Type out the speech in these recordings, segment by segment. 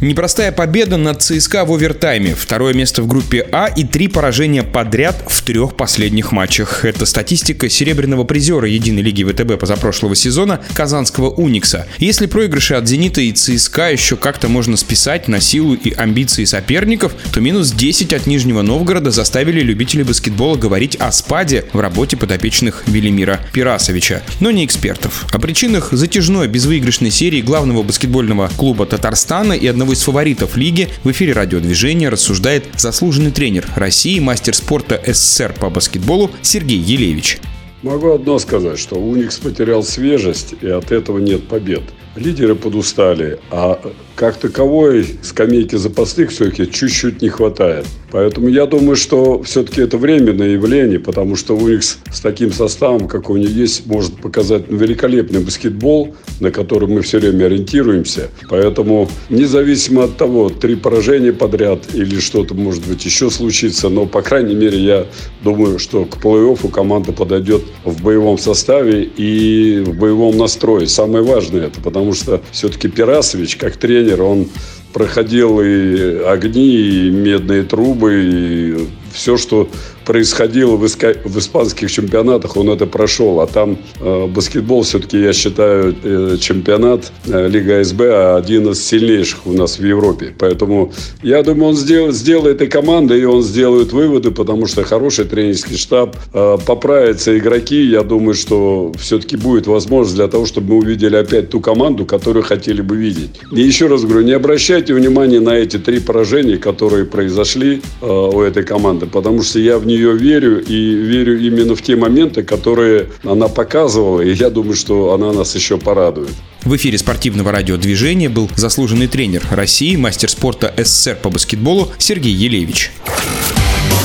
Непростая победа над ЦСКА в овертайме, второе место в группе А и три поражения подряд в трех последних матчах. Это статистика серебряного призера Единой лиги ВТБ позапрошлого сезона Казанского Уникса. Если проигрыши от Зенита и ЦСКА еще как-то можно списать на силу и амбиции соперников, то минус 10 от Нижнего Новгорода заставили любителей баскетбола говорить о спаде в работе подопечных Велимира Пирасовича, но не экспертов. О причинах затяжной безвыигрышной серии главного баскетбольного клуба Татарстана и одного одного из фаворитов лиги, в эфире радиодвижения рассуждает заслуженный тренер России, мастер спорта СССР по баскетболу Сергей Елевич. Могу одно сказать, что Уникс потерял свежесть, и от этого нет побед. Лидеры подустали, а как таковой скамейки запасных все-таки чуть-чуть не хватает. Поэтому я думаю, что все-таки это временное явление, потому что Уникс с таким составом, как у них есть, может показать великолепный баскетбол, на который мы все время ориентируемся. Поэтому независимо от того, три поражения подряд или что-то может быть еще случится, но, по крайней мере, я думаю, что к плей-оффу команда подойдет в боевом составе и в боевом настрое. Самое важное это, потому что все-таки Пирасович, как тренер, он проходил и огни, и медные трубы, и все, что происходило в, иска... в испанских чемпионатах, он это прошел. А там э, баскетбол все-таки, я считаю, э, чемпионат э, Лига СБ один из сильнейших у нас в Европе. Поэтому я думаю, он сдел... сделает и команда, и он сделает выводы, потому что хороший тренерский штаб, э, поправятся игроки. Я думаю, что все-таки будет возможность для того, чтобы мы увидели опять ту команду, которую хотели бы видеть. И еще раз говорю, не обращайте внимания на эти три поражения, которые произошли э, у этой команды, потому что я в нее верю и верю именно в те моменты, которые она показывала, и я думаю, что она нас еще порадует. В эфире спортивного радиодвижения был заслуженный тренер России, мастер спорта СССР по баскетболу Сергей Елевич.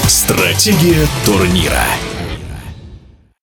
Стратегия турнира.